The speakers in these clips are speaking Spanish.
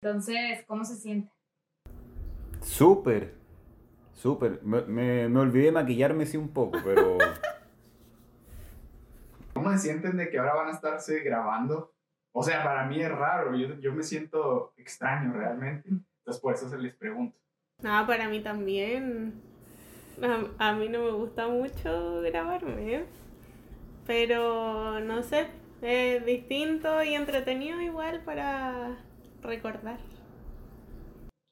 Entonces, ¿cómo se siente? Súper, súper. Me, me, me olvidé de maquillarme sí un poco, pero... ¿Cómo se sienten de que ahora van a estarse grabando? O sea, para mí es raro, yo, yo me siento extraño realmente. Entonces, por eso se les pregunto. No, para mí también. A, a mí no me gusta mucho grabarme, ¿eh? pero no sé, es distinto y entretenido igual para recordar.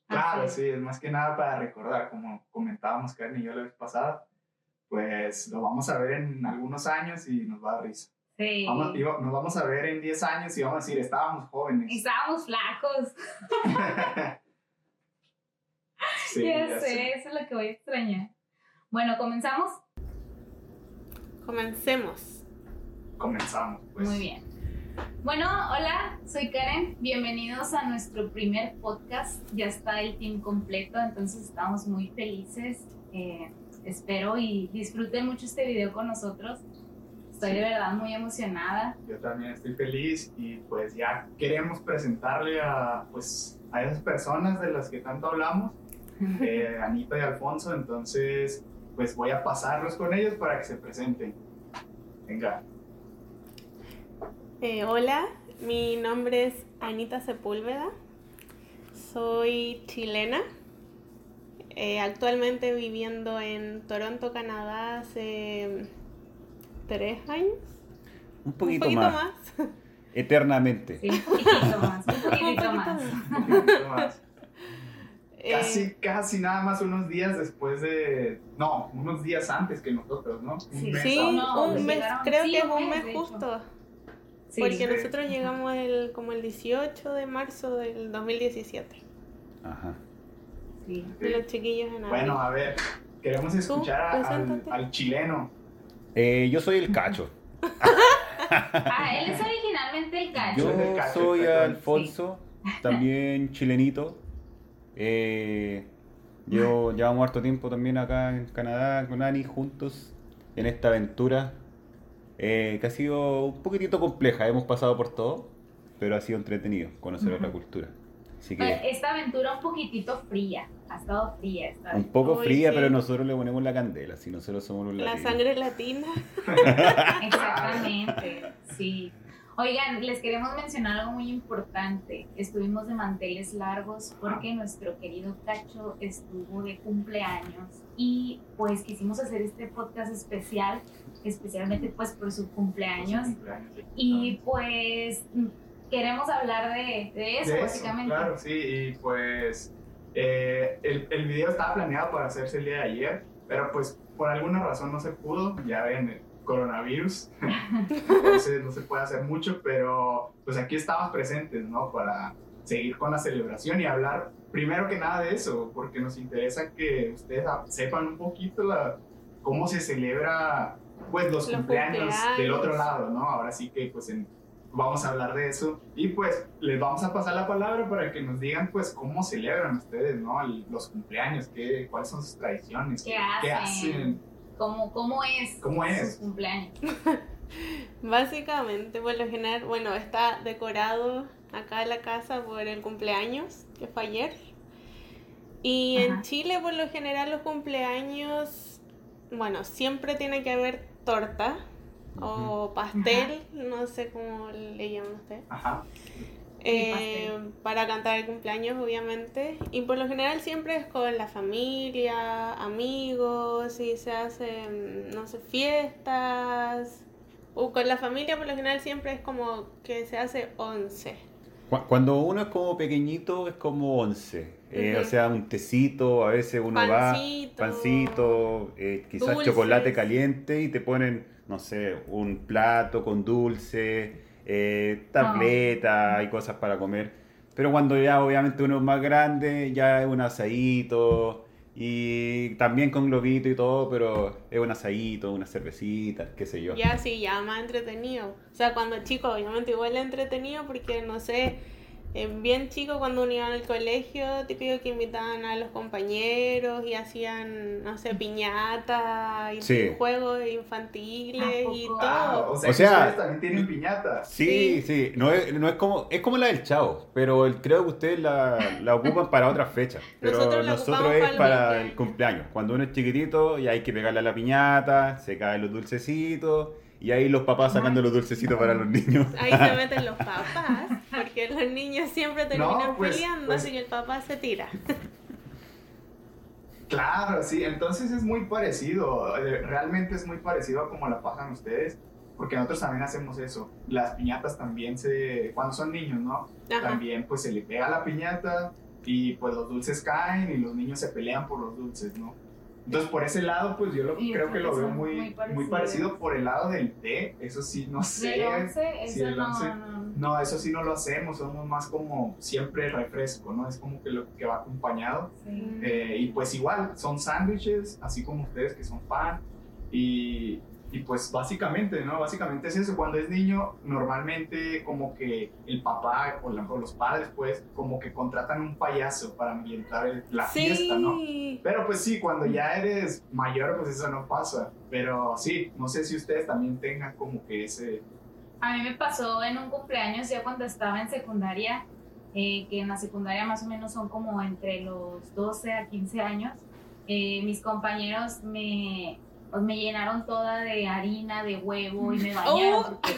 Claro, Así sí, es más que nada para recordar, como comentábamos Karen y yo la vez pasada, pues lo vamos a ver en algunos años y nos va a dar risa. Sí. Vamos- digo, nos vamos a ver en 10 años y vamos a decir, estábamos jóvenes. Estábamos flacos. Sí, ya, ya sé, sé. eso es lo que voy a extrañar. Bueno, comenzamos. Comencemos. Comenzamos, pues. Muy bien. Bueno, hola, soy Karen. Bienvenidos a nuestro primer podcast. Ya está el team completo, entonces estamos muy felices. Eh, espero y disfruten mucho este video con nosotros. Estoy de verdad muy emocionada. Yo también estoy feliz y pues ya queremos presentarle a, pues, a esas personas de las que tanto hablamos, eh, Anita y Alfonso, entonces pues voy a pasarlos con ellos para que se presenten. Venga. Eh, hola, mi nombre es Anita Sepúlveda. Soy chilena. eh, actualmente viviendo en Toronto, Canadá, hace tres años. Un Un poquito, más. más. Eternamente. Sí, un poquitito más, un Un poquitito poquito más. más. Un poquito más. Eh, Casi, casi nada más unos días después de. No, unos días antes que nosotros, ¿no? Un Sí. mes Sí, no, un mes, llegaron- creo sí, que es un mes, justo. Sí, porque sí. nosotros llegamos el, como el 18 de marzo del 2017. Ajá. sí. Y los chiquillos en. Bueno, a ver, queremos escuchar al, chileno. Eh, yo soy el cacho. Ah, él es originalmente el cacho. Yo Soy el cacho, soy. Alfonso, también chilenito. Eh, yo llevamos harto tiempo también acá en Canadá con Ani juntos en esta aventura eh, que ha sido un poquitito compleja. Hemos pasado por todo, pero ha sido entretenido conocer otra cultura. Así que Esta aventura un poquitito fría. Ha estado fría esta un poco Uy, fría, sí. pero nosotros le ponemos la candela, si nosotros somos los La latinos. sangre latina. Exactamente, sí. Oigan, les queremos mencionar algo muy importante. Estuvimos de manteles largos porque nuestro querido Cacho estuvo de cumpleaños y pues quisimos hacer este podcast especial, especialmente pues por su cumpleaños. Y pues queremos hablar de, de eso, De básicamente. Claro, sí, y pues eh, el, el video estaba planeado para hacerse el día de ayer, pero pues por alguna razón no se pudo, ya ven, coronavirus, entonces no se puede hacer mucho, pero pues aquí estamos presentes, ¿no? Para seguir con la celebración y hablar primero que nada de eso, porque nos interesa que ustedes sepan un poquito la, cómo se celebra pues los, Los cumpleaños, del otro lado, ¿no? Ahora sí que pues en, vamos a hablar de eso y pues les vamos a pasar la palabra para que nos digan pues cómo celebran ustedes, ¿no? El- los cumpleaños, qué, cuáles son sus tradiciones, ¿Qué qué hacen? hacen. ¿Cómo, cómo es? ¿Cómo es? Su cumpleaños. Básicamente, por lo general, bueno, está decorado acá en la casa por el cumpleaños, que fue ayer. Y en. Chile, por lo general, los cumpleaños, bueno, siempre tiene que haber torta o pastel, no sé cómo le llaman ustedes. Ajá. Eh, para cantar el cumpleaños, obviamente. Y por lo general siempre es con la familia, amigos, y se hacen, no sé, fiestas. O con la familia, por lo general siempre es como que se hace once. Cu- Cuando uno es como pequeñito es como once. Eh. O sea, un tecito, a veces uno Pancito. va, pancito, eh, quizás Dulces. chocolate caliente y te ponen, no sé, un plato con dulce, eh, tableta y cosas para comer. Pero cuando ya obviamente uno es más grande, ya es un asadito y también con globito y todo, pero es un asadito, una cervecita, qué sé yo. Ya sí, ya más entretenido. O sea, cuando chico, obviamente igual entretenido porque, no sé, bien chico cuando uno iba al colegio, típico que invitaban a los compañeros y hacían, no sé, piñata y Sí. juegos infantiles y ¿A poco? Ah, todo. o sea, O que sea- ustedes también tienen piñata. Sí, sí, no es, no es como es como la del Chavo, pero el- creo que ustedes la, la ocupan para otras fechas. Pero Nosotros es para el para cumpleaños. el cumpleaños. Cuando uno es chiquitito y hay que pegarle a la piñata, se caen los dulcecitos y ahí los papás sacando los dulcecitos para los niños. Ahí se meten los papás, los niños siempre terminan pues, peleando, pues- así que el papá se tira. Claro, sí, entonces es muy parecido, eh, realmente es muy parecido a como la pasan ustedes, porque nosotros también hacemos eso. Las piñatas también se, cuando son niños, ¿no? Ajá. También pues se le pega la piñata y pues los dulces caen y los niños se pelean por los dulces, ¿no? Entonces por ese lado pues yo lo, creo que lo veo muy muy, muy parecidos. parecido por el lado del té, eso sí, no sé. Del 11, Sí, eso el no, once. no. No, eso sí no lo hacemos, somos más como siempre refresco, ¿no? Es como que lo que va acompañado. Sí. Eh, y pues igual, son sándwiches, así como ustedes que son pan. Y, y pues básicamente, ¿no? Básicamente es eso. Cuando es niño, normalmente como que el papá o, la- o los padres, pues, como que contratan un payaso para ambientar el- la fiesta, ¿no? Sí. Pero pues sí, cuando ya eres mayor, pues eso no pasa. Pero sí, no sé si ustedes también tengan como que ese... A mí me pasó en un cumpleaños ya cuando estaba en secundaria, eh, que en la secundaria más o menos son como entre los 12 a 15 años. Eh, mis compañeros me, pues, me llenaron toda de harina, de huevo y me bañaron. Oh. Porque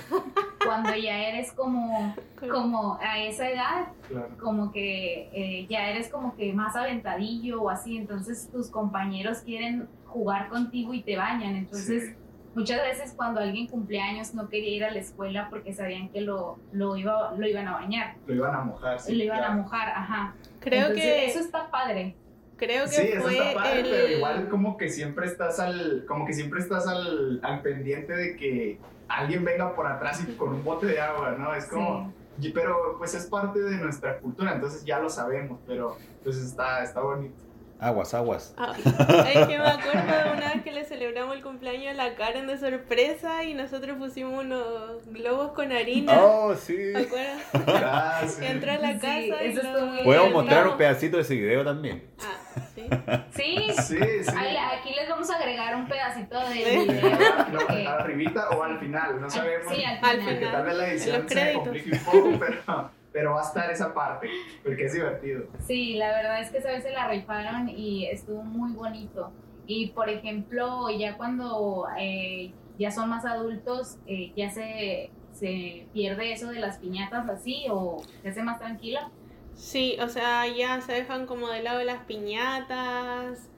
cuando ya eres como, como a esa edad, Claro. como que eh, ya eres como que más aventadillo o así, entonces tus compañeros quieren jugar contigo y te bañan. Entonces, Sí. muchas veces cuando alguien cumpleaños no quería ir a la escuela porque sabían que lo, lo, iba, lo iban a bañar, Lo iban a mojar. sí, lo iban a mojar, ajá. Creo Entonces, que, eso está padre. Creo que Sí, eso está padre, el... pero igual como que siempre estás al, como que siempre estás al, al pendiente de que alguien venga por atrás y con un bote de agua, ¿no? Es como, pero pues es parte de nuestra cultura, entonces ya lo sabemos, pero pues está, está bonito. Aguas, aguas. Ah, es que me acuerdo de una vez que le celebramos el cumpleaños a la Karen de sorpresa y nosotros pusimos unos globos con harina. Oh, sí. ¿Te acuerdas? Ah, sí. Entró a la Sí, casa y eso lo- muy Podemos bien. mostrar un pedacito de ese video también. Ah, sí. Sí, Sí, sí. Ahí- aquí les vamos a agregar un pedacito del Sí. video. Lo- porque- arribita o al final, no sabemos. Sí, al Al final. Tal vez la En edición los se créditos. complique un poco, pero, pero va a estar esa parte, porque es divertido. Sí, la verdad es que esa vez se la rifaron y estuvo muy bonito. Y por ejemplo, ya cuando eh, ya son más adultos, eh, ya se, se pierde eso de las piñatas así o se hace más tranquila. Sí, o sea, ya se dejan como de lado las piñatas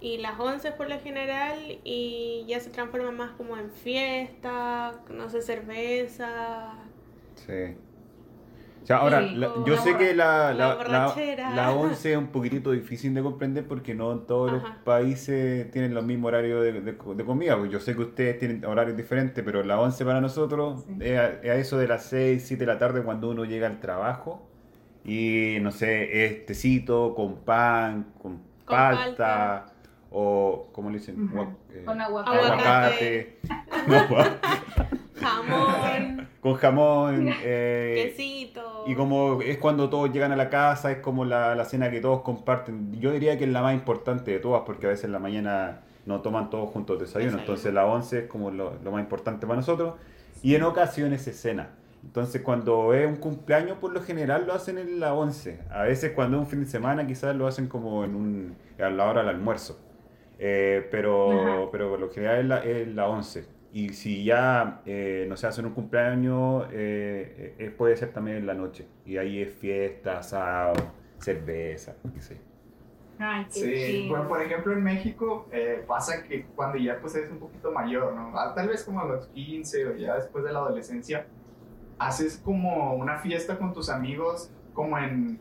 y las once por lo general y ya se transforman más como en fiesta, no sé, cerveza. Sí. O sea, ahora, Sí, la- o yo la sé que la, la la, la, borrachera. la 11 es un poquitito difícil de comprender porque no en todos los países tienen los mismos horarios de, de- de comida. Pues yo sé que ustedes tienen horarios diferentes, pero la 11 para nosotros Sí. es, a, es a eso de las 6, 7 de la tarde cuando uno llega al trabajo y, no sé, es tecito con pan, con, Con palta, palta. o, ¿cómo le dicen? Eh, Con aguacate. aguacate. Jamón, con jamón. eh, quesito. y como es cuando todos llegan a la casa, es como la, la cena que todos comparten. Yo diría que es la más importante de todas, porque a veces en la mañana no toman todos juntos desayuno. Desayuno. Entonces la 11 es como lo, lo más importante para nosotros. Y en ocasiones es cena. Entonces cuando es un cumpleaños, por lo general lo hacen en la 11. A veces cuando es un fin de semana, quizás lo hacen como en un, a la hora del almuerzo. Eh, pero, Ajá. pero por lo general es la, es la 11. Y si ya, eh, no sé, hacen un cumpleaños, eh, eh, puede ser también en la noche. Y ahí es fiesta, asado, cerveza, qué sé. Ay, qué Sí, bueno, por ejemplo en México eh, pasa que cuando ya pues eres un poquito mayor, ¿no? Ah, Tal vez como a los 15 o ya después de la adolescencia, haces como una fiesta con tus amigos, como en,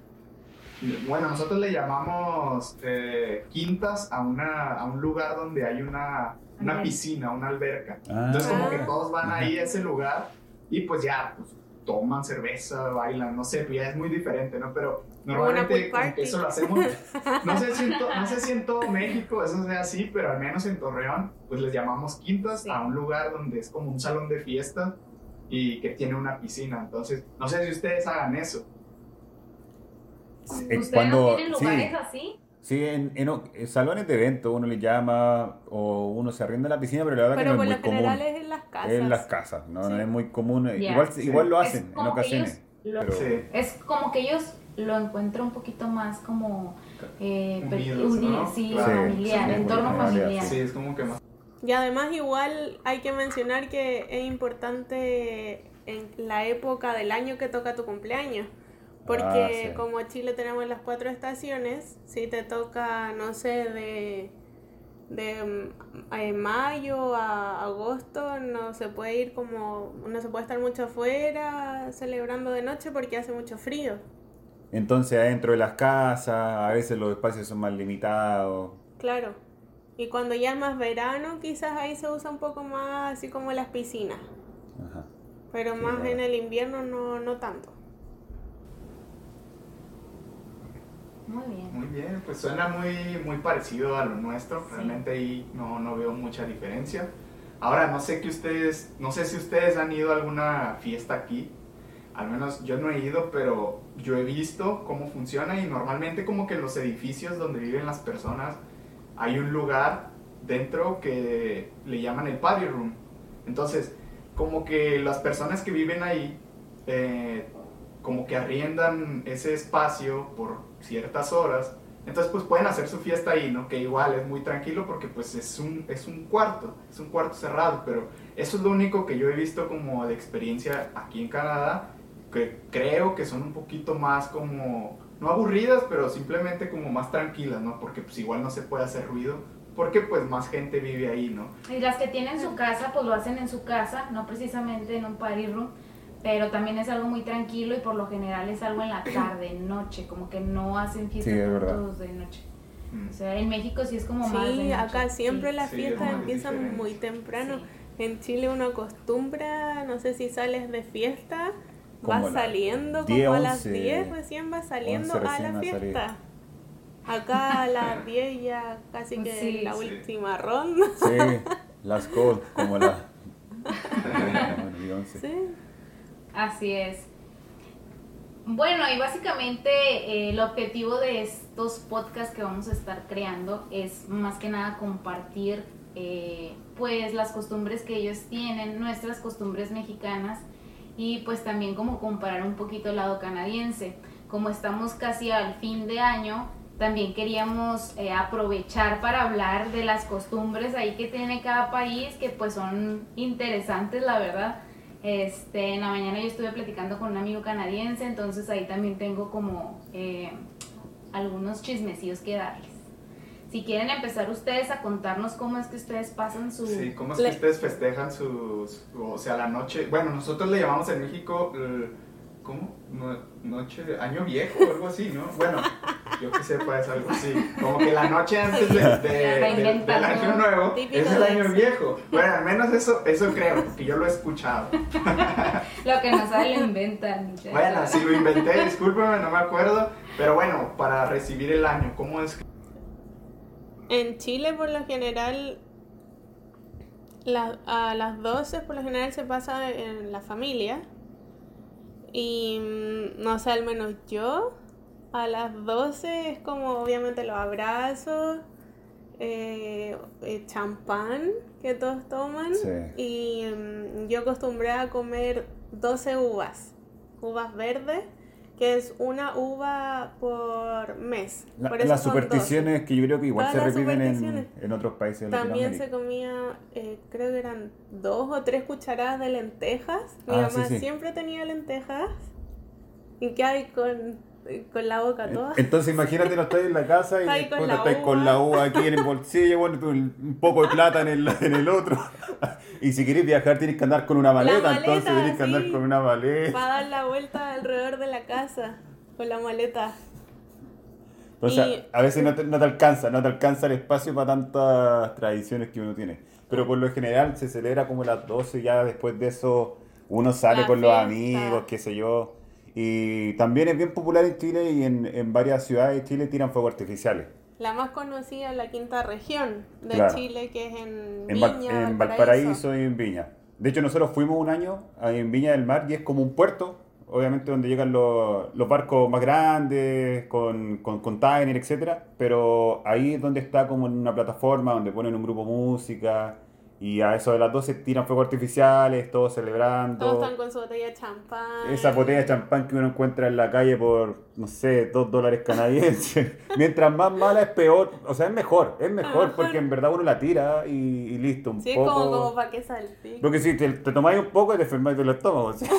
bueno, nosotros le llamamos eh, quintas a, una, a un lugar donde hay una, una piscina, una alberca. Ah. Entonces como que Ah. todos van ahí a ese lugar y pues ya, pues toman cerveza, bailan, no sé, pues ya es muy diferente, ¿no? Pero normalmente como que eso lo hacemos, no sé, si en to- no sé si en todo México eso sea así, pero al menos en Torreón, pues les llamamos quintas Sí. a un lugar donde es como un salón de fiesta y que tiene una piscina. Entonces, no sé si ustedes hagan eso. ¿Ustedes cuando- no tienen sí. lugares así? Sí, en, en o- en salones de evento uno le llama o uno se arrienda la piscina, pero la verdad Pero que por no lo es muy general común. es en las casas. En las casas, no, no Sí. es muy común. Ya. Igual, Sí. igual lo hacen en ocasiones. lo- pero- Sí. Es como que ellos lo encuentran un poquito más como eh, Unidos, uni- ¿no? sí, Claro. familiar, Sí, entorno familiar. Sí, es como que más. Y además igual hay que mencionar que es importante en la época del año que toca tu cumpleaños. Porque Ah, sí. como Chile tenemos las cuatro estaciones, si te toca, no sé, de, de mm, eh, mayo a agosto, no se puede ir como, no se puede estar mucho afuera celebrando de noche porque hace mucho frío. Entonces adentro de las casas, a veces los espacios son más limitados. Claro. Y cuando ya es más verano, quizás ahí se usa un poco más así como las piscinas. Ajá. Pero Sí, más claro. en el invierno no, no tanto. Muy bien. Muy bien, pues suena muy, muy parecido a lo nuestro. Sí. Realmente ahí no, no veo mucha diferencia. Ahora, no sé que ustedes, no sé si ustedes han ido a alguna fiesta aquí. Al menos yo no he ido, pero yo he visto cómo funciona y normalmente como que en los edificios donde viven las personas hay un lugar dentro que le llaman el party room. Entonces, como que las personas que viven ahí, eh, como que arriendan ese espacio por ciertas horas, entonces pues pueden hacer su fiesta ahí, ¿no? Que igual es muy tranquilo porque pues es un, es un cuarto, es un cuarto cerrado, pero eso es lo único que yo he visto como de experiencia aquí en Canadá, que creo que son un poquito más como, no aburridas, pero simplemente como más tranquilas, ¿no? Porque pues igual no se puede hacer ruido, porque pues más gente vive ahí, ¿no? Y las que tienen su casa, pues lo hacen en su casa, no precisamente en un party room, pero también es algo muy tranquilo y por lo general es algo en la tarde, noche, como que no hacen fiestas Sí, todos de noche. Mm. O sea, en México sí es como más de Sí, acá siempre Sí. las Sí, fiestas empiezan diferente. muy temprano. Sí. En Chile uno acostumbra, no sé si sales de fiesta, vas saliendo 10, como a las 11, 10, recién vas saliendo 11 a recién la a salir. fiesta. Acá a las 10 ya casi que Sí, la sí. última ronda. Sí, las cold, como la... Bueno, y once. Sí. Así es. Bueno, y básicamente eh, el objetivo de estos podcasts que vamos a estar creando es más que nada compartir eh, pues las costumbres que ellos tienen, nuestras costumbres mexicanas y pues también como comparar un poquito el lado canadiense. Como estamos casi al fin de año, también queríamos eh, aprovechar para hablar de las costumbres ahí que tiene cada país, que pues son interesantes, la verdad. Este, en la mañana yo estuve platicando con un amigo canadiense, entonces ahí también tengo como eh, algunos chismecillos que darles. Si quieren empezar ustedes a contarnos cómo es que ustedes pasan su... Sí, ¿cómo es que ustedes festejan sus, o sea, la noche? Bueno, nosotros le llamamos en México, ¿cómo? No- noche de año viejo o algo así, ¿no? Bueno, yo que sepa es algo así. Como que la noche antes de, de- del año nuevo es el año viejo. Bueno, al menos eso, eso creo, porque yo lo he escuchado. Lo que no sabe lo inventan. Bueno, si lo inventé, discúlpeme, no me acuerdo. Pero bueno, para recibir el año, ¿cómo es? que- En Chile por lo general la- a las 12 por lo general se pasa en la familia y mm, no sé, al menos yo a las 12 es como obviamente los abrazos, eh, eh, champán que todos toman Sí. y mm, yo acostumbré a comer 12 uvas, uvas verdes, que es una uva por mes. La- por las son 12. supersticiones que yo creo que igual Todas se repiten en, otros países de También se comía, eh, creo que eran dos o tres cucharadas de lentejas. Mi Ah, mamá sí, sí. siempre tenía lentejas. ¿Y qué hay con, con la boca toda? Entonces imagínate, no estás en la casa y Está ahí después con la estás con la uva aquí en el bolsillo, bueno, tú un poco de plata en el, en el otro. Y si querés viajar tienes que andar con una maleta, maleta, entonces tienes que andar con una maleta. Para dar la vuelta alrededor de la casa con la maleta. O sea, Y- a veces no te, no te alcanza, no te alcanza el espacio para tantas tradiciones que uno tiene. Pero por lo general se celebra como las 12, ya después de eso uno sale La con los amigos, qué sé yo. Y también es bien popular en Chile y en, en varias ciudades de Chile tiran fuegos artificiales. La más conocida es la quinta región de Claro. Chile, que es en, En, Val- Viña, en Valparaíso y en Viña. De hecho, nosotros fuimos un año en Viña del Mar y es como un puerto obviamente donde llegan los, los barcos más grandes, con, con container, etcétera, pero ahí es donde está como en una plataforma donde ponen un grupo de música y a eso de las 12 tiran fuegos artificiales, todos celebrando. Todos están con su botella de champán. Esa botella de champán que uno encuentra en la calle por, no sé, dos dólares canadienses. Mientras más mala es peor, o sea, es mejor, es mejor porque en verdad uno la tira y, y listo, un Sí, es poco. como, como para que salpique. Porque si te, te tomáis un poco y te enfermáis del estómago. ¿sí?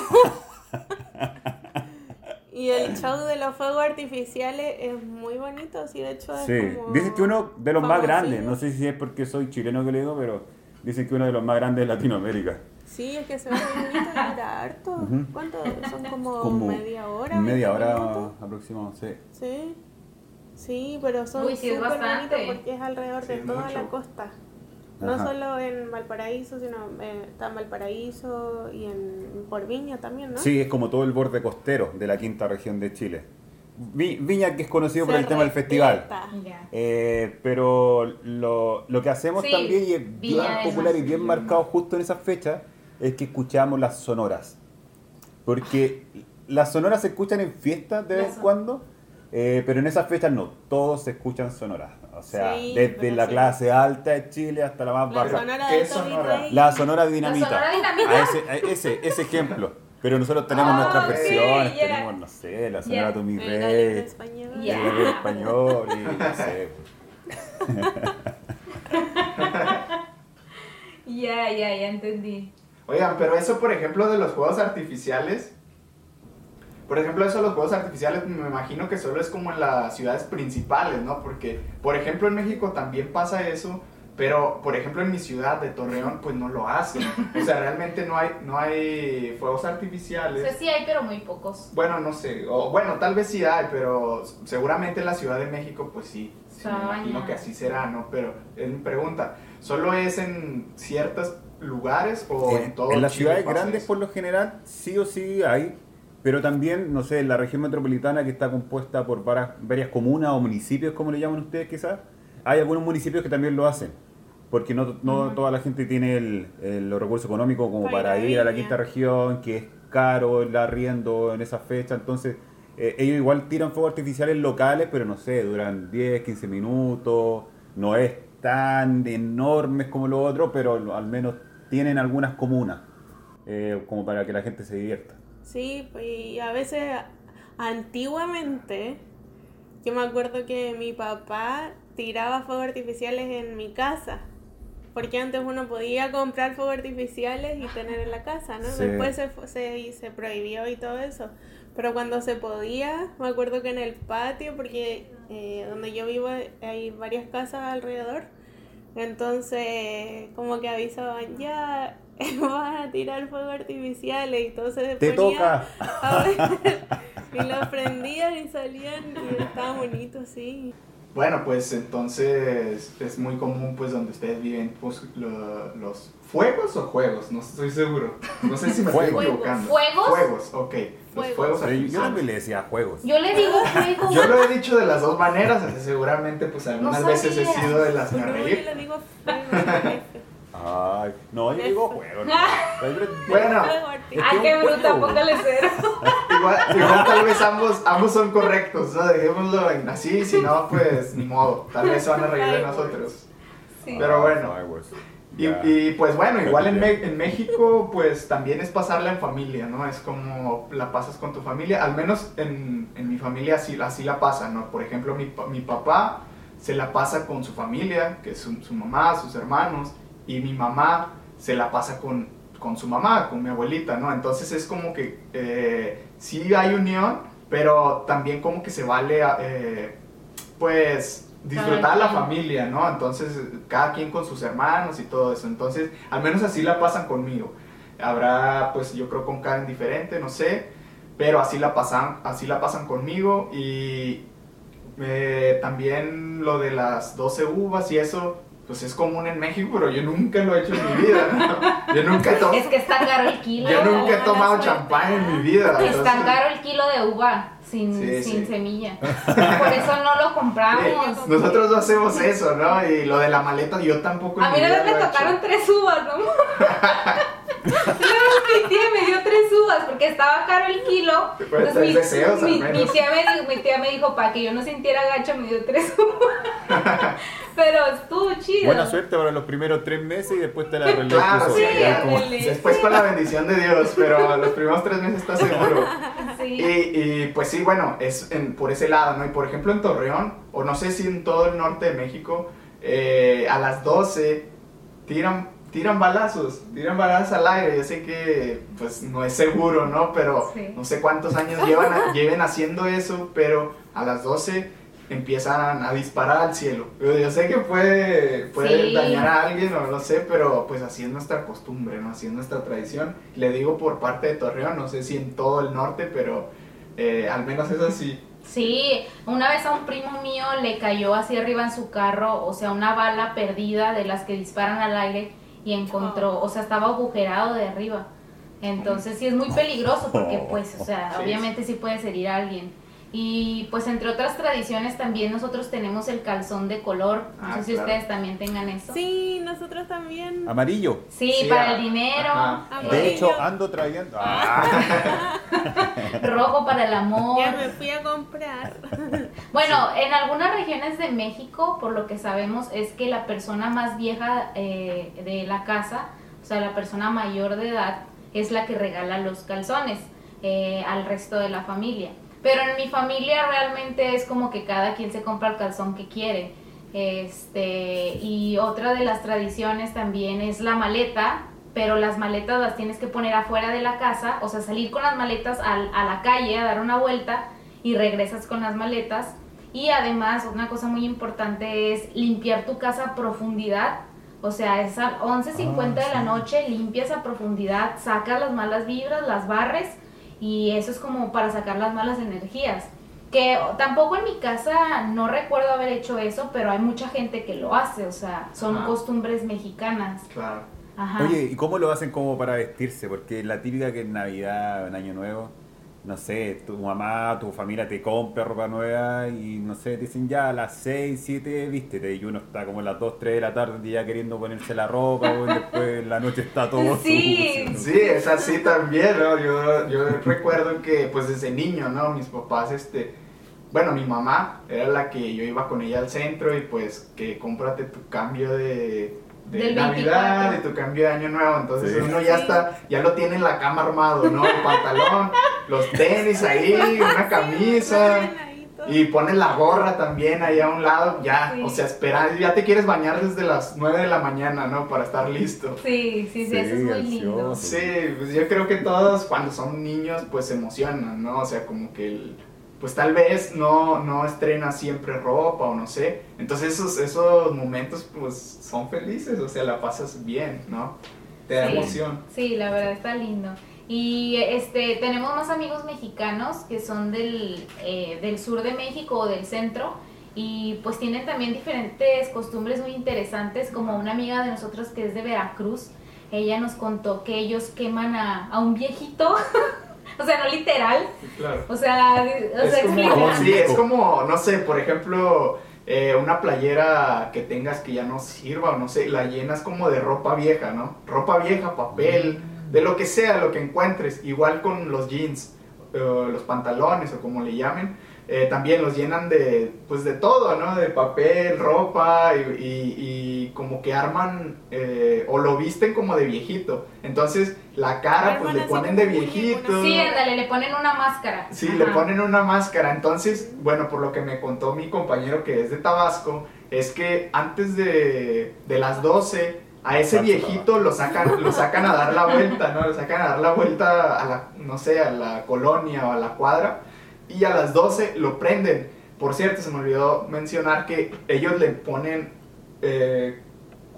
Y el show de los fuegos artificiales es muy bonito, sí, de hecho es Sí, como... dicen que uno de los más grandes, no sé si es porque soy chileno que le digo, pero dicen que uno de los más grandes de Latinoamérica. Sí, es que se ve muy bonito y dura harto. ¿Cuánto? Son como, Como media hora. Media 20 hora aproximadamente, sí. Sí. Sí, pero son Uy, sí, súper bonitos porque es alrededor Sí, de toda mucho. la costa. No Ajá. solo en Valparaíso, sino eh, está en Valparaíso y en por Viña también, ¿no? Sí, es como todo el borde costero de la quinta región de Chile. Vi- Viña que es conocido por el tema del festival. Eh, pero lo, lo que hacemos Sí, también y es Viña bien popular y bien marcado justo en esas fechas es que escuchamos las sonoras. Porque las sonoras se escuchan en fiestas de vez en cuando, eh, pero en esas fechas no, todos se escuchan sonoras. O sea, Sí, desde la sí. clase alta de Chile hasta la más La baja. sonora ¿Qué sonora? La sonora dinamita. sonora dinamita. A ese, a ese, ese ejemplo. Pero nosotros tenemos Ah, nuestras versiones, tenemos, no sé, la sonora Tommy El gallo Rey, español. Ya. el español y no sé. Ya, ya, ya entendí. Oigan, pero eso, por ejemplo, de los juegos artificiales. Por ejemplo, eso de los juegos artificiales, me imagino que solo es como en las ciudades principales, ¿no? Porque, por ejemplo, en México también pasa eso, pero, por ejemplo, en mi ciudad de Torreón, pues no lo hacen. O sea, realmente no hay, no hay fuegos O artificiales. sea, sí hay, pero muy pocos. Bueno, no sé, o bueno, tal vez sí hay, pero seguramente en la Ciudad de México, pues sí, sí me imagino que así será, ¿no? Pero es mi pregunta, ¿solo es en ciertos lugares o en, En, todo en las ciudades grandes, por lo general, sí o sí hay, pero también, no sé, en la región metropolitana que está compuesta por varias, varias comunas o municipios, como le llaman ustedes quizás, hay algunos municipios que también lo hacen, porque no, no toda la gente tiene el, el- los recursos económicos como Para para ir a la quinta región, que es caro el arriendo en esa fecha, entonces eh, ellos igual tiran fuegos artificiales locales, pero no sé, duran 10, 15 minutos, no es tan enormes como lo otro, pero al menos tienen algunas comunas eh, como para que la gente se divierta. Sí, y a veces antiguamente, yo me acuerdo que mi papá tiraba fuegos artificiales en mi casa. Porque antes uno podía comprar fuegos artificiales y tener en la casa, ¿no? Sí. Después se, se, se prohibió y todo eso. Pero cuando se podía, me acuerdo que en el patio, porque eh, donde yo vivo hay varias casas alrededor, entonces como que avisaban, ya van a tirar fuegos artificiales y se ¡Te toca! a ver. y lo prendían y salían y estaba bonito, sí. Bueno, pues entonces es muy común, pues donde ustedes viven, pues lo- los fuegos o juegos, no estoy seguro. No sé si me estoy Fuegos. equivocando. ¿Fuegos? Fuegos, ok. Los Fuegos. fuegos yo- le decía juegos. Yo le digo juego. Yo lo he dicho de las dos maneras, así seguramente pues algunas No veces he sido de las me yo le digo fuego, jefe. Ay, no, yo digo juegos. no. Bueno. Ay, qué juego. póngale cero. igual, igual tal vez ambos, ambos son correctos, ¿no? Dejémoslo en así, si no, pues ni modo. Tal vez se van a reír de nosotros. Sí. Pero bueno. Fireworks. Y, pues bueno, igual en, Repite. Me- en México pues también es pasarla en familia, ¿no? Es como la pasas con tu familia, al menos en, en mi familia así, así la pasa, ¿no? Por ejemplo, mi, pa- mi papá se la pasa con su familia, que es su, su mamá, sus hermanos, y mi mamá se la pasa con, con su mamá, con mi abuelita, ¿no? Entonces es como que eh, sí hay unión, pero también como que se vale, eh, pues, disfrutar la familia, ¿no? Entonces, cada quien con sus hermanos y todo eso. Entonces, al menos así la pasan conmigo. Habrá, pues, yo creo con Karen diferente, no sé, pero así la pasan, así la pasan conmigo y eh, también lo de las 12 uvas y eso, pues es común en México, pero yo nunca lo he hecho en mi vida, ¿no? Yo nunca he tomado... Es que está caro el kilo. Yo nunca he tomado champán en mi vida. Está entonces- caro el kilo de uva sin, Sí, sin sí. semilla. Por eso no lo compramos. Sí, Nosotros no hacemos eso, ¿no? Y lo de la maleta yo tampoco A mí lo me tocaron tres uvas, ¿no? Mi tía me dio tres uvas porque estaba caro el kilo. Pues, tres deseos, al mi, mi tía me dijo, mi tía me dijo, para que yo no sintiera gacho, me dio tres uvas. Pero estuvo chido. Buena suerte para los primeros tres meses y después te la reloj Claro, sí, como-. Después con la bendición de Dios, pero los primeros tres meses estás seguro. Sí. Y, y, pues sí, bueno, es en- por ese lado, ¿no? Y por ejemplo en Torreón, o no sé si en todo el norte de México, eh, a las 12 tiran, tiran balazos, tiran balazos al aire. Yo sé que pues no es seguro, ¿no? Pero Sí. no sé cuántos años llevan a- lleven haciendo eso, pero a las 12 empiezan a disparar al cielo. Yo yo sé que puede, puede Sí. dañar a alguien o no sé, pero pues así es nuestra costumbre, ¿no? Así es nuestra tradición. Le digo por parte de Torreón, no sé si en todo el norte, pero eh, al menos es así. Sí, una vez a un primo mío le cayó así arriba en su carro, o sea, una bala perdida de las que disparan al aire y encontró, o sea, estaba agujerado de arriba. Entonces sí es muy peligroso porque pues, o sea, Sí. obviamente sí puedes herir a alguien. Y pues entre otras tradiciones también nosotros tenemos el calzón de color. No Ah, sé si claro. ustedes también tengan eso. Sí, nosotros también. Amarillo. Sí, Sí, para ah, el dinero. ajá. eh, De hecho, ando trayendo. Ah, rojo para el amor. Ya me fui a comprar. Bueno, en algunas regiones de México, por lo que sabemos, es que la persona más vieja eh, de la casa, o sea, la persona mayor de edad, es la que regala los calzones eh, al resto de la familia. Pero en mi familia realmente es como que cada quien se compra el calzón que quiere. Este, y otra de las tradiciones también es la maleta, pero las maletas las tienes que poner afuera de la casa, o sea, salir con las maletas al- a la calle a dar una vuelta y regresas con las maletas. Y además, una cosa muy importante es limpiar tu casa a profundidad. O sea, es a 11.50 de la sí. noche, limpias a profundidad, sacas las malas vibras, las barres y eso es como para sacar las malas energías. Que tampoco en mi casa no recuerdo haber hecho eso, pero hay mucha gente que lo hace, o sea, son Ajá. costumbres mexicanas. Claro. Ajá. Oye, ¿y cómo lo hacen como para vestirse? Porque la típica que en Navidad, en Año Nuevo, no sé, tu mamá, tu familia te compra ropa nueva y no sé, te dicen ya a las 6, 7, vístete. Y uno está como a las 2, 3 de la tarde ya queriendo ponerse la ropa, y después en la noche está todo Sí. sucio. Sí, es así también, ¿no? Yo, yo recuerdo que, pues desde niño, ¿no? Mis papás, este, bueno, mi mamá era la que yo iba con ella al centro y pues que cómprate tu cambio de, de Del Navidad 24. y tu cambio de Año Nuevo. Entonces Sí. uno ya Sí. está, ya lo tiene en la cama armado, ¿no? El pantalón, los tenis ahí, una camisa. Y pones la gorra también ahí a un lado, ya, Sí. o sea, espera, ya te quieres bañar desde las 9 de la mañana, ¿no? Para estar listo. Sí, sí, sí, eso es Sí, muy lindo. Sí, pues yo creo que todos cuando son niños pues se emocionan, ¿no? O sea, como que el- pues tal vez no, no estrena siempre ropa o no sé. Entonces esos, esos momentos pues son felices, o sea, la pasas bien, ¿no? Te da Sí. emoción. Sí, la verdad está lindo. Y este tenemos más amigos mexicanos que son del, eh, del sur de México o del centro y pues tienen también diferentes costumbres muy interesantes, como una amiga de nosotros que es de Veracruz, ella nos contó que ellos queman a, a un viejito, o sea, no literal, Claro. o sea, o Es sea, como, explica. sí, es como, no sé, por ejemplo, eh, una playera que tengas que ya no sirva o no sé, la llenas como de ropa vieja, ¿no? Ropa vieja, papel, de lo que sea, lo que encuentres. Igual con los jeans, eh, los pantalones o como le llamen, eh, también los llenan de, pues de todo, ¿no? De papel, ropa y, y- y como que arman eh, o lo visten como de viejito. Entonces la cara pues le ponen de viejito. Sí, ándale, le ponen una máscara. Sí, Ajá. le ponen una máscara. Entonces, bueno, por lo que me contó mi compañero que es de Tabasco, es que antes de, de las 12, a ese viejito lo sacan, lo sacan a dar la vuelta, ¿no? Lo sacan a dar la vuelta a la, no sé, a la colonia o a la cuadra. Y a las 12 lo prenden. Por cierto, se me olvidó mencionar que ellos le ponen eh,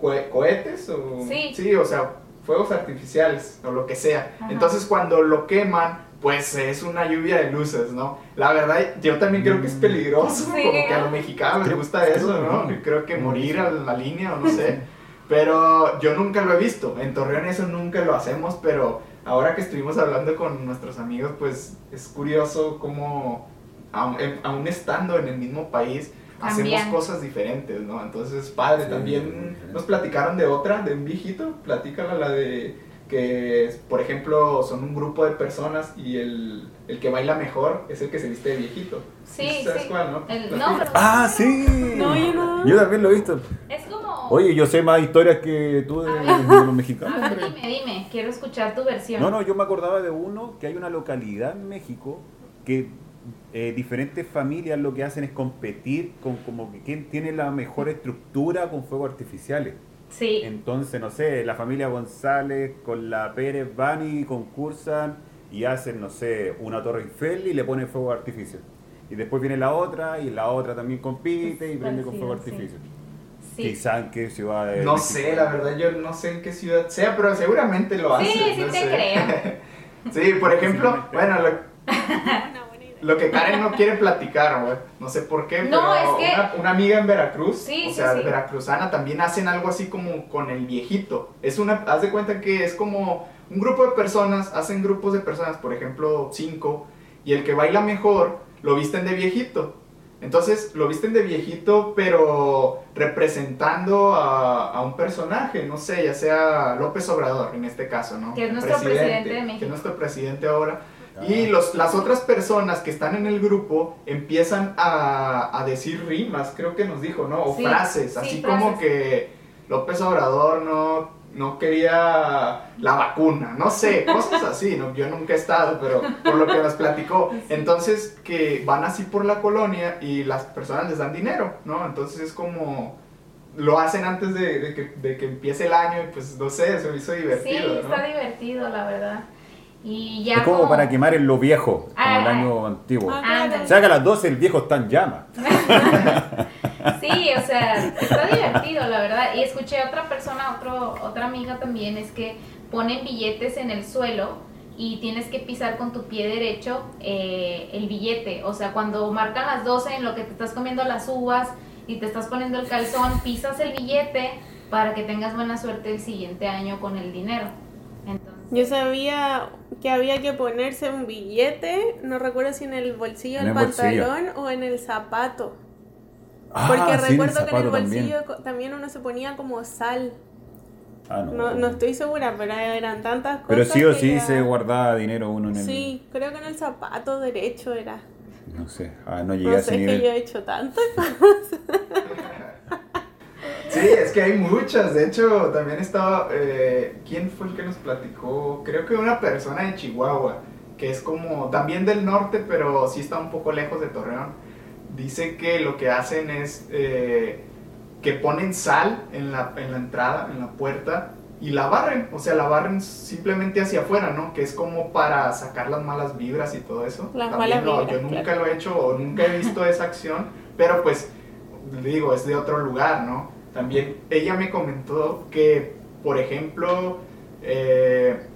cohe- cohetes o... Sí. o sea, fuegos artificiales o lo que sea. Ajá. Entonces cuando lo queman, pues es una lluvia de luces, ¿no? La verdad, yo también creo que es peligroso, Sí. como que a los mexicanos les gusta eso, ¿no? no. Yo creo que morir a la línea o no sé. Pero yo nunca lo he visto. En Torreón eso nunca lo hacemos, pero ahora que estuvimos hablando con nuestros amigos, pues es curioso cómo, aun, em- aun estando en el mismo país, hacemos cosas diferentes, ¿no? Entonces, padre, Sí, también sí. nos platicaron de otra, de un viejito, platícala la de que, por ejemplo, son un grupo de personas y el, el que baila mejor es el que se viste de viejito. Sí, ¿Sabes sí. cuál, no? El- no, pero- Ah, sí. No, yo no. Yo también lo he visto. Es como... Oye, yo sé más historias que tú de, A ver. de los A mexicanos. ver, hombre. dime, dime, quiero escuchar tu versión. No, no, yo me acordaba de uno que hay una localidad en México que eh, diferentes familias lo que hacen es competir con como que quién tiene la mejor estructura con fuegos artificiales. Sí, Entonces, no sé, la familia González con la Pérez van y concursan y hacen, no sé, una torre Eiffel y le ponen fuego de artificio. Y después viene la otra y la otra también compite y prende con fuego sí. artificio. sí. Quizá en qué ciudad de No México. sé, la verdad, yo no sé en qué ciudad sea, pero seguramente lo Sí, hacen. sí no te sé. creo. sí, por ejemplo, bueno, lo, lo que Karen no quiere platicar, güey, no sé por qué, No, pero es que- una, una amiga en Veracruz, Sí, o sí, sea, sí. veracruzana, también hacen algo así como con el viejito. Es una, haz de cuenta que es como un grupo de personas, hacen grupos de personas, por ejemplo, cinco, y el que baila mejor lo visten de viejito. Entonces lo visten de viejito, pero representando a, a un personaje, no sé, ya sea López Obrador en este caso, ¿no? Que es nuestro presidente de Que México. es nuestro presidente ahora. Ah. Y los, las otras personas que están en el grupo empiezan a, a decir rimas, creo que nos dijo, ¿no? O Sí, frases, sí, así frases. como que López Obrador no, no quería la vacuna, no sé, cosas así, ¿no? Yo nunca he estado, pero por lo que nos platicó. Entonces, que van así por la colonia y las personas les dan dinero, ¿no? Entonces es como... Lo hacen antes de, de que, de que empiece el año y pues no sé, se me hizo Sí, divertido, ¿no? está divertido, la verdad. Y ya Es como para quemar en lo viejo, como Ah, el ah. año antiguo. Ah. O sea que a las 12 el viejo está en llama. Sí, o sea, está divertido, la verdad. Y escuché a otra persona, otro, otra amiga también, es que ponen billetes en el suelo y tienes que pisar con tu pie derecho eh, el billete. O sea, cuando marcan las 12 en lo que te estás comiendo las uvas y te estás poniendo el calzón, pisas el billete para que tengas buena suerte el siguiente año con el dinero. Entonces, Yo sabía que había que ponerse un billete, no recuerdo si en el bolsillo En del el bolsillo. pantalón o en el zapato. Ah, Porque sí, recuerdo que en el bolsillo también. también. uno se ponía como sal. Ah, no. No, no estoy segura, pero eran tantas cosas. Pero sí o sí ya- se guardaba dinero uno en el... Sí, creo que en el zapato derecho era. No sé, ah, no llegué No a ese sé, es que nivel. yo he hecho tantas. Sí, es que hay muchas. De hecho, también estaba. eh, ¿Quién fue el que nos platicó? Creo que una persona de Chihuahua, que es como también del norte, pero sí está un poco lejos de Torreón. Dice que lo que hacen es eh, que ponen sal en la, en la entrada, en la puerta, y la barren. O sea, la barren simplemente hacia afuera, ¿no? Que es como para sacar las malas vibras y todo eso. Las También malas no, vibras, Yo nunca claro. lo he hecho o nunca he visto esa acción, pero pues digo, es de otro lugar, ¿no? También ella me comentó que, por ejemplo, eh,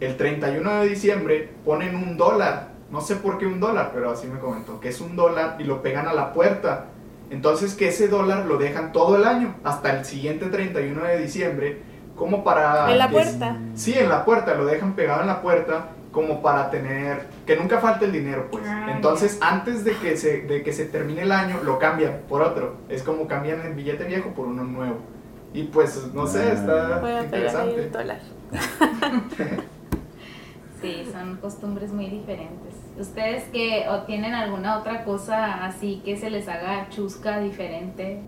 el 31 de diciembre ponen un dólar, no sé por qué un dólar, pero así me comentó, que es un dólar y lo pegan a la puerta. Entonces que ese dólar lo dejan todo el año, hasta el siguiente 31 de diciembre, como para... En la que- puerta. Sí, en la puerta, lo dejan pegado en la puerta como para tener, que nunca falte el dinero, pues. Ah, Entonces, antes de que, se, de que se termine el año, lo cambian por otro. Es como cambian el billete viejo por uno nuevo. Y pues, no sé, Ah. está Voy a pegar ahí el interesante. dólar. Sí, son costumbres muy diferentes. ¿Ustedes que o tienen alguna otra cosa así que se les haga chusca diferente?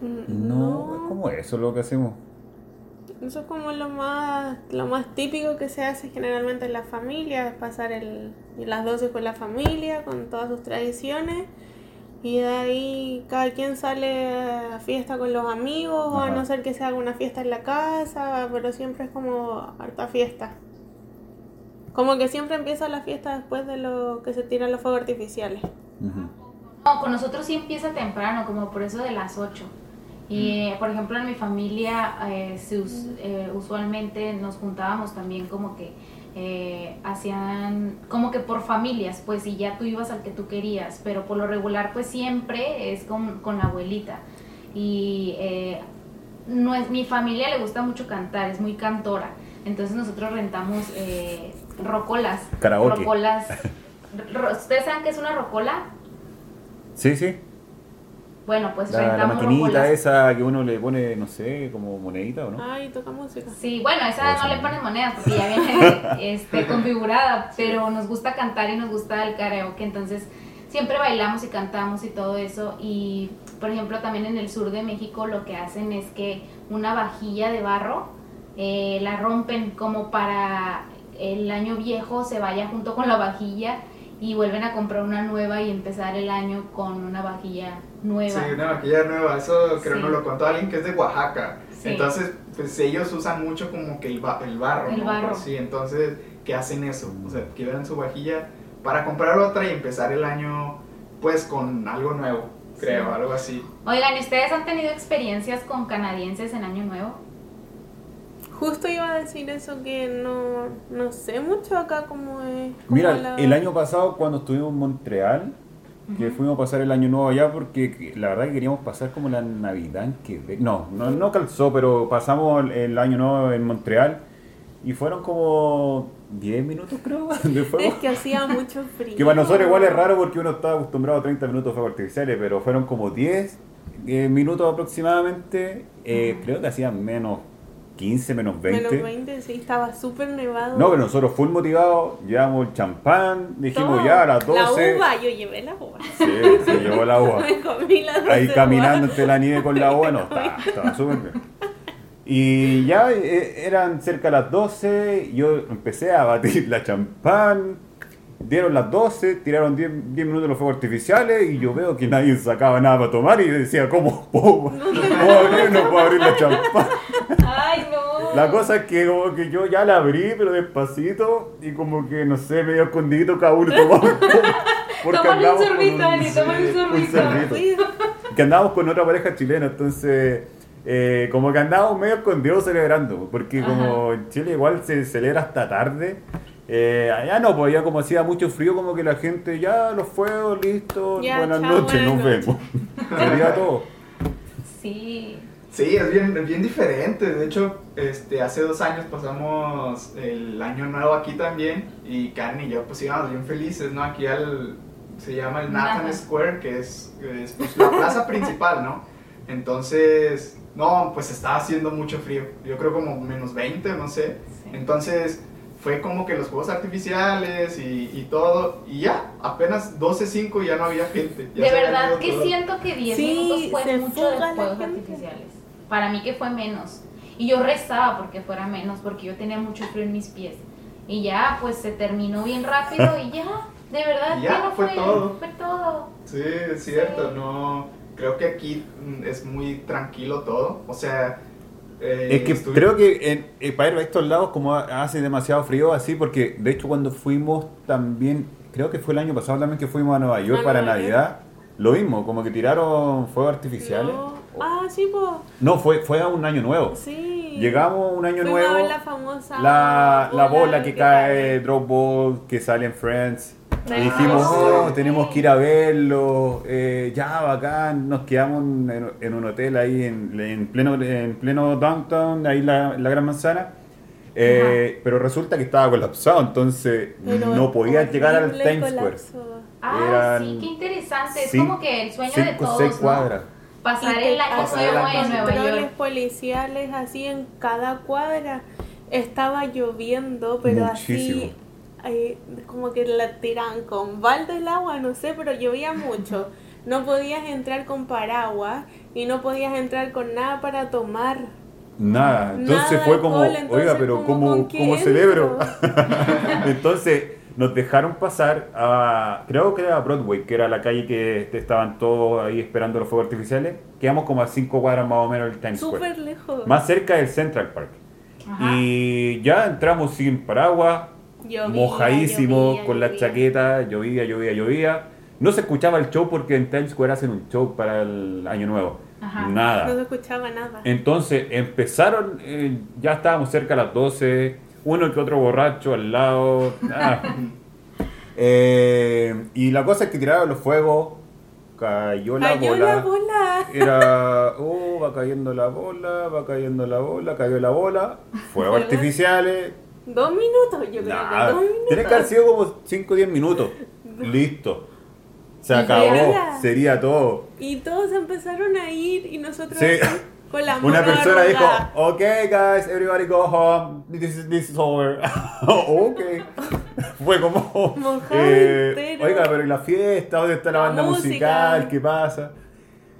Mm, No, es como eso lo que hacemos. Eso es como lo más, lo más típico que se hace generalmente en la familia, es pasar el, las 12 con la familia, con todas sus tradiciones. Y de ahí cada quien sale a fiesta con los amigos, o a no ser que se haga una fiesta en la casa, pero siempre es como harta fiesta. Como que siempre empieza la fiesta después de lo que se tiran los fuegos artificiales. No, con nosotros sí empieza temprano, como por eso de las 8. Y eh, por ejemplo en mi familia eh, se us- eh, usualmente nos juntábamos también como que eh, hacían como que por familias, pues y ya tú ibas al que tú querías, pero por lo regular pues siempre es con, con la abuelita. Y eh, no es, mi familia le gusta mucho cantar, es muy cantora. Entonces nosotros rentamos eh, rocolas. Karaoke. Rocolas. Ro- ¿Ustedes saben qué es una rocola? Sí, sí. Bueno, pues La, la maquinita esa que uno le pone, no sé, como monedita o no. Ay, toca música. Sí, bueno, esa O no sea, le pones monedas porque ya viene este, configurada, pero nos gusta cantar y nos gusta el karaoke, entonces siempre bailamos y cantamos y todo eso. Y por ejemplo, también en el sur de México lo que hacen es que una vajilla de barro eh, la rompen como para el año viejo se vaya junto con la vajilla y vuelven a comprar una nueva y empezar el año con una vajilla nueva. Sí, una maquilla nueva, eso creo Sí. nos lo contó alguien que es de Oaxaca. Sí. Entonces, pues ellos usan mucho como que el, ba- el barro, El ¿no? barro. Pues, sí, entonces, ¿qué hacen eso? O sea, quiebran su vajilla para comprar otra y empezar el año, pues, con algo nuevo, creo, Sí. algo así. Oigan, ¿y ¿ustedes han tenido experiencias con canadienses en Año Nuevo? Justo iba a decir eso que no, no sé mucho acá cómo es. cómo Mira, la- el año pasado cuando estuvimos en Montreal, que fuimos a pasar el año nuevo allá porque la verdad que queríamos pasar como la Navidad en Quebec. No, no, no calzó, pero pasamos el, año nuevo en Montreal y fueron como 10 minutos creo de fuego. Es que hacía mucho frío. Que para nosotros igual es raro porque uno está acostumbrado a 30 minutos de fuegos artificiales, pero fueron como 10 eh, minutos aproximadamente. Eh, creo que hacían menos 15, menos 20. Menos 20, sí, estaba súper nevado. No, pero nosotros full motivados, llevamos el champán, dijimos Todo. ya a las 12. La uva, yo llevé la uva. Sí, se llevó la uva. Me comí la Ahí caminando entre la nieve con la uva, no, estaba, estaba súper bien. Y ya eh, eran cerca de las 12, yo empecé a batir la champán, dieron las 12, tiraron 10, 10 minutos los fuegos artificiales y yo veo que nadie sacaba nada para tomar y yo decía, ¿cómo puedo, puedo abrir, no puedo abrir la champán? ¡Ay, no! La cosa es que como que yo ya la abrí, pero despacito, y como que, no sé, medio escondidito cada uno poco, porque Tómale un sorbito, Ani, tómale un sorbito. Que andábamos con otra pareja chilena, entonces... eh, como que andábamos medio escondidos celebrando, porque como en Chile igual se celebra hasta tarde, eh, allá no, pues allá como hacía mucho frío, como que la gente ya los fuegos, listo, Ya, buenas chao, noches, buenas nos noches. vemos. Sería todo. Sí. Sí, es bien, es bien diferente. De hecho, este, hace dos años pasamos el año nuevo aquí también y Karen y yo pues íbamos bien felices, ¿no? Aquí al, se llama el Nathan. Square, que es, es, pues, la plaza principal, ¿no? Entonces, no, pues estaba haciendo mucho frío. Yo creo como menos 20, no sé. sí. Entonces fue como que los juegos artificiales y, y todo. Y ya, apenas 12.05 ya no había gente. ya De verdad que todo. siento que 10 Sí, minutos fue mucho de gente. artificiales. Para mí que fue menos. Y yo rezaba porque fuera menos, porque yo tenía mucho frío en mis pies. Y ya, pues se terminó bien rápido y ya, de verdad ya, no fue todo. Fue todo. Sí, es cierto, Sí. no. Creo que aquí mm, es muy tranquilo todo. O sea, eh, Es que estuve- creo que en, eh, para ir a estos lados, como ha- hace demasiado frío así, porque de hecho cuando fuimos también, creo que fue el año pasado también que fuimos a Nueva York para Navidad, lo mismo, como que tiraron fuegos artificiales. No. Ah, sí, pues. No, fue, fue a un año nuevo. Sí. Llegamos un año Fuimos a nuevo, ver la famosa la, la bola que cae, drop ball, que sale en Friends. Y dijimos, oh, tenemos que ir a verlo, eh, ya bacán, nos quedamos en, en un hotel ahí en, en pleno en pleno downtown, ahí la, la Gran Manzana, Eh, pero resulta que estaba colapsado, entonces Pero no podías llegar al Times Square. Ah, Eran sí, qué interesante. Es cinco- como que el sueño de Cinco, todos, seis ¿no? Cuadras. Pasar Y en Nueva controles York. policiales así en cada cuadra. Estaba lloviendo, pero Muchísimo. así eh, como que la tiraban con balde el agua, no sé, pero llovía mucho. No podías entrar con paraguas y no podías entrar con nada para tomar. Nada, entonces Nada fue como, alcohol, entonces, oiga, pero ¿cómo- ¿cómo, celebro? Entonces nos dejaron pasar a, creo que era Broadway, que era la calle que estaban todos ahí esperando los fuegos artificiales. Quedamos como a cinco cuadras más o menos del Times Square. Súper lejos. Más cerca del Central Park. Ajá. Y ya entramos sin paraguas, Llovía, mojadísimo, llovía, con la chaqueta, llovía, llovía, llovía. No se escuchaba el show porque en Times Square hacen un show para el Año Nuevo. Ajá. Nada. No se escuchaba nada. Entonces empezaron, eh, ya estábamos cerca a las 12, uno que otro borracho al lado. nada. Eh, y la cosa es que tiraron los fuegos, cayó la Cayó bola. la bola. Era, oh, va cayendo la bola, va cayendo la bola, cayó la bola, fuegos Fuego. artificiales. Dos minutos, yo creo que dos minutos. Tiene que haber sido como 5 o 10 minutos. Listo. Se acabó, sería todo. Y todos empezaron a ir y nosotros Sí. Con Una persona dijo, ok guys, everybody go home, this is, this is over. ok. Fue como, eh, oiga, pero ¿y la fiesta? ¿Dónde está la, La banda musical? ¿Qué pasa?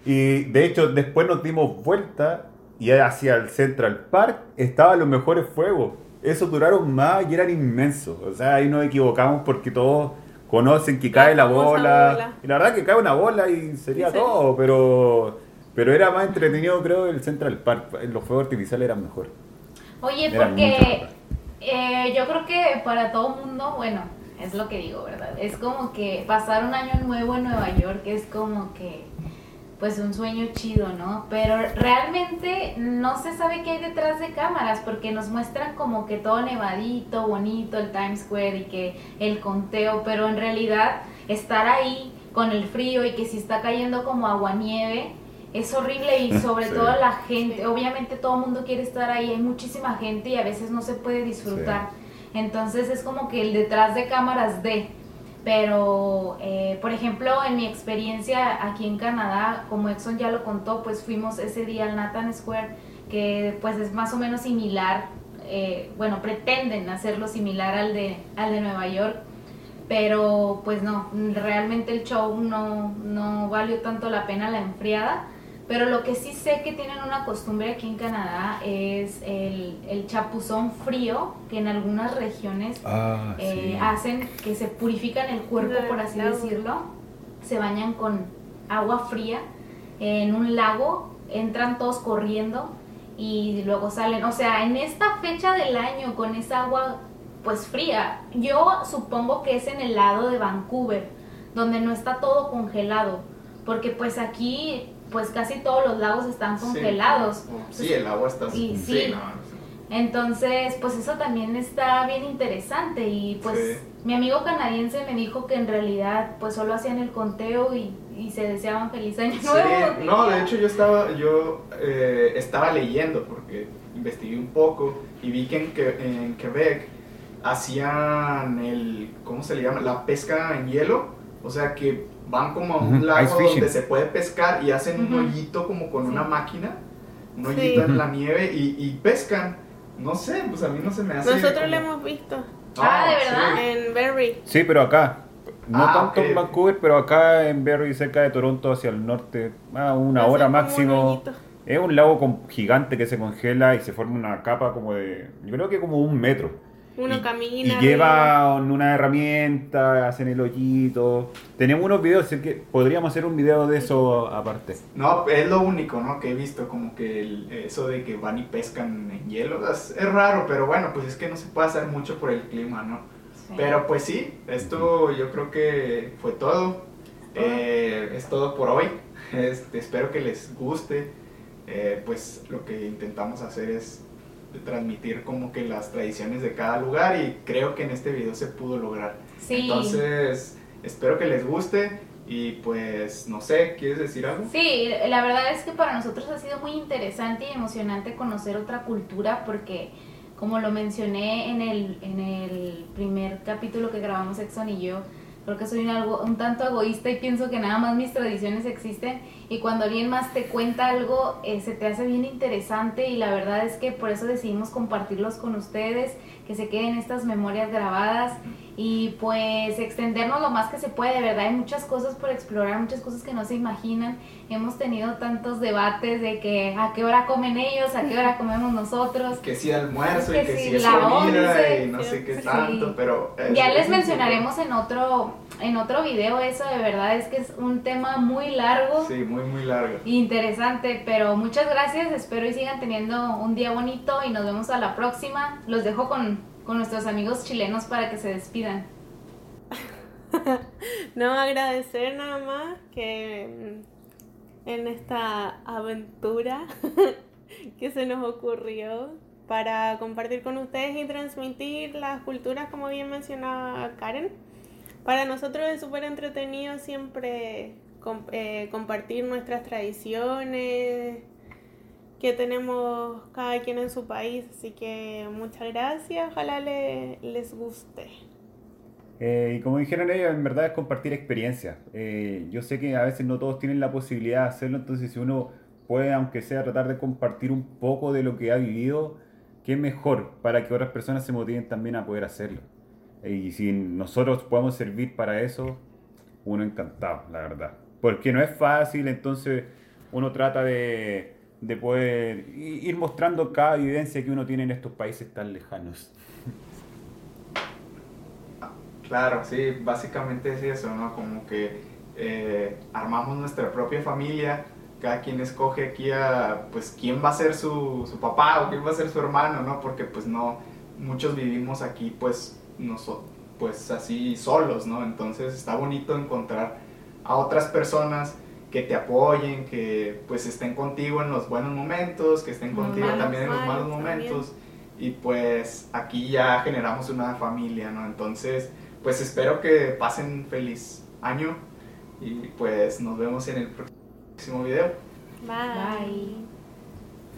Y de hecho después nos dimos vuelta y hacia el Central Park estaban los mejores fuegos. Esos duraron más y eran inmensos. O sea, ahí nos equivocamos porque todos conocen que cae la bola. bola. Y la verdad que cae una bola y sería todo, pero... Pero era más entretenido, creo, el Central Park. Los fuegos artificiales eran mejor. Oye, porque eh, yo creo que para todo mundo, bueno, es lo que digo, ¿verdad? Es como que pasar un año nuevo en Nueva York es como que, pues un sueño chido, ¿no? Pero realmente no se sabe qué hay detrás de cámaras porque nos muestran como que todo nevadito, bonito, el Times Square y que el conteo, pero en realidad estar ahí con el frío y que si está cayendo como aguanieve es horrible y sobre Sí. todo la gente, obviamente todo el mundo quiere estar ahí, hay muchísima gente y a veces no se puede disfrutar. Entonces es como que el detrás de cámaras de, pero eh, por ejemplo en mi experiencia aquí en Canadá, como Exxon ya lo contó, pues fuimos ese día al Nathan Square, que pues es más o menos similar, eh, bueno, pretenden hacerlo similar al de, al de Nueva York, pero pues no, realmente el show no, no valió tanto la pena la enfriada. Pero lo que sí sé que tienen una costumbre aquí en Canadá es el, el chapuzón frío, que en algunas regiones Ah, eh, hacen que se purifican el cuerpo, por así decirlo. Se bañan con agua fría en un lago, entran todos corriendo y luego salen. O sea, en esta fecha del año con esa agua pues fría, yo supongo que es en el lado de Vancouver, donde no está todo congelado, porque pues aquí pues casi todos los lagos están Sí. congelados. Sí, el agua está... Y sí. no, Entonces, pues eso también está bien interesante y pues Sí. mi amigo canadiense me dijo que en realidad pues solo hacían el conteo y, y se deseaban feliz año Sí, nuevo. no, de hecho yo estaba, yo eh, estaba leyendo porque investigué un poco y vi que en, Que- en Quebec hacían el, ¿cómo se le llama? La pesca en hielo, o sea que van como a un lago ice fishing. donde se puede pescar y hacen un hoyito como con Sí. una máquina, un Sí. hoyito en la nieve y, y pescan. No sé, pues a mí no se me hace. Nosotros como- lo hemos visto Ah, ¿de sí. verdad? en Berry. Sí, pero acá. No Ah, tanto ok. en Vancouver, pero acá en Barrie, cerca de Toronto, hacia el norte, a una hora un máximo. Es un lago con- gigante que se congela y se forma una capa como de, yo creo que como un metro. Uno y, camina. y arriba. llevan una herramienta, hacen el hoyito. Tenemos unos videos, así que podríamos hacer un video de eso aparte. No, es lo único, ¿no? Que he visto, como que el- eso de que van y pescan en hielo, es, es raro, pero bueno, pues es que no se puede hacer mucho por el clima, ¿no? Sí. Pero pues sí, esto yo creo que fue todo. Eh, es todo por hoy. Este, espero que les guste. Eh, pues lo que intentamos hacer es transmitir como que las tradiciones de cada lugar y creo que en este video se pudo lograr. Sí. Entonces, espero que les guste y pues no sé, ¿quieres decir algo? Sí, la verdad es que para nosotros ha sido muy interesante y emocionante conocer otra cultura porque, como lo mencioné en el, en el primer capítulo que grabamos Exxon y yo, creo que soy un, algo, un tanto egoísta y pienso que nada más mis tradiciones existen y cuando alguien más te cuenta algo eh, se te hace bien interesante y la verdad es que por eso decidimos compartirlos con ustedes, que se queden estas memorias grabadas y pues extendernos lo más que se puede, de verdad hay muchas cosas por explorar, muchas cosas que no se imaginan. Hemos tenido tantos debates de que a qué hora comen ellos, a qué hora comemos nosotros. Que si almuerzo y Que que sí, si es la comida once, y no sé qué sí. tanto, pero... es- Ya les es- mencionaremos en otro en otro video eso, de verdad es que es un tema muy largo. Sí, muy, muy largo. Interesante, pero muchas gracias, espero y sigan teniendo un día bonito y nos vemos a la próxima. Los dejo con, con nuestros amigos chilenos para que se despidan. No, agradecer nada más que mm, en esta aventura que se nos ocurrió para compartir con ustedes y transmitir las culturas, como bien mencionaba Karen. Para nosotros es súper entretenido siempre eh, compartir nuestras tradiciones que tenemos cada quien en su país. Así que muchas gracias, ojalá le- les guste. Eh, y como dijeron ellos, en verdad es compartir experiencias. Eh, yo sé que a veces no todos tienen la posibilidad de hacerlo, entonces si uno puede, aunque sea, tratar de compartir un poco de lo que ha vivido, qué mejor para que otras personas se motiven también a poder hacerlo. Y si nosotros podemos servir para eso, uno encantado, la verdad. Porque no es fácil, entonces uno trata de, de poder ir mostrando cada evidencia que uno tiene en estos países tan lejanos. Claro, sí, básicamente es eso, ¿no? Como que eh, armamos nuestra propia familia, cada quien escoge aquí a, pues, quién va a ser su, su, papá o quién va a ser su hermano, ¿no? Porque, pues, no, muchos vivimos aquí, pues, nosotros, pues, así solos, ¿no? Entonces, está bonito encontrar a otras personas que te apoyen, que, pues, estén contigo en los buenos momentos, que estén contigo también en los malos momentos. Y, pues, aquí ya generamos una familia, ¿no? Entonces, pues espero que pasen feliz año y pues nos vemos en el próximo video. Bye.